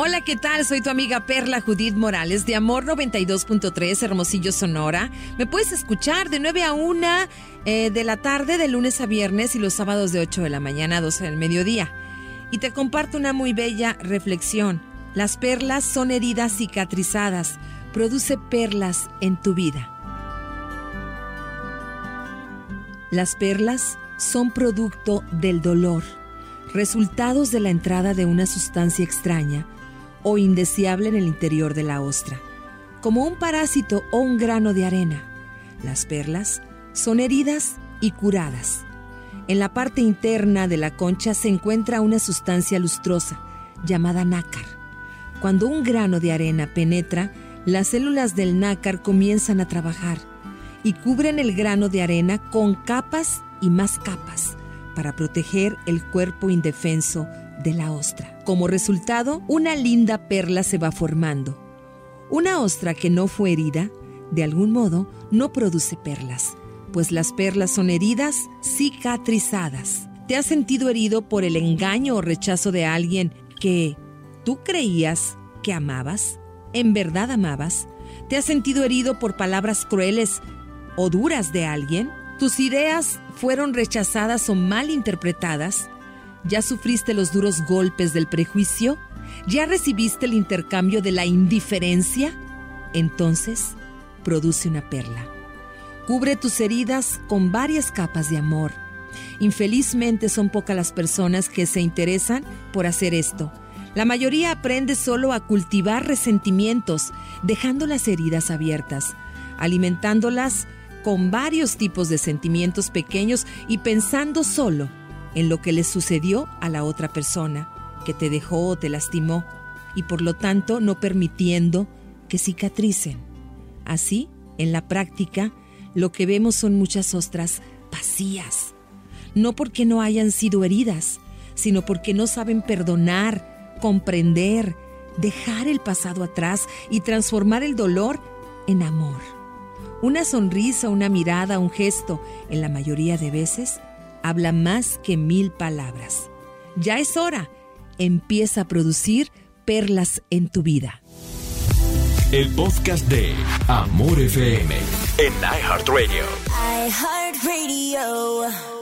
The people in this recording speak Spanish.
Hola, ¿qué tal? Soy tu amiga Perla Judith Morales de Amor 92.3, Hermosillo, Sonora. Me puedes escuchar de 9 a 1 eh, de la tarde, de lunes a viernes y los sábados de 8 de la mañana a 12 del mediodía. Y te comparto una muy bella reflexión. Las perlas son heridas cicatrizadas. Produce perlas en tu vida. Las perlas son producto del dolor, resultados de la entrada de una sustancia extraña o indeseable en el interior de la ostra, como un parásito o un grano de arena. Las perlas son heridas y curadas. En la parte interna de la concha se encuentra una sustancia lustrosa llamada nácar. Cuando un grano de arena penetra, las células del nácar comienzan a trabajar y cubren el grano de arena con capas y más capas para proteger el cuerpo indefenso de la ostra. Como resultado, una linda perla se va formando. Una ostra que no fue herida, de algún modo, no produce perlas, pues las perlas son heridas cicatrizadas. ¿Te has sentido herido por el engaño o rechazo de alguien que tú creías que amabas? ¿En verdad amabas? ¿Te has sentido herido por palabras crueles o duras de alguien? ¿Tus ideas fueron rechazadas o mal interpretadas? ¿Ya sufriste los duros golpes del prejuicio? ¿Ya recibiste el intercambio de la indiferencia? Entonces, produce una perla. Cubre tus heridas con varias capas de amor. Infelizmente son pocas las personas que se interesan por hacer esto. La mayoría aprende solo a cultivar resentimientos, dejando las heridas abiertas, alimentándolas con varios tipos de sentimientos pequeños y pensando solo en lo que le sucedió a la otra persona que te dejó o te lastimó y por lo tanto no permitiendo que cicatricen. Así, en la práctica, lo que vemos son muchas ostras vacías, no porque no hayan sido heridas, sino porque no saben perdonar, comprender, dejar el pasado atrás y transformar el dolor en amor. Una sonrisa, una mirada, un gesto, en la mayoría de veces, habla más que mil palabras. Ya es hora. Empieza a producir perlas en tu vida. El podcast de Amor FM en iHeartRadio. iHeartRadio.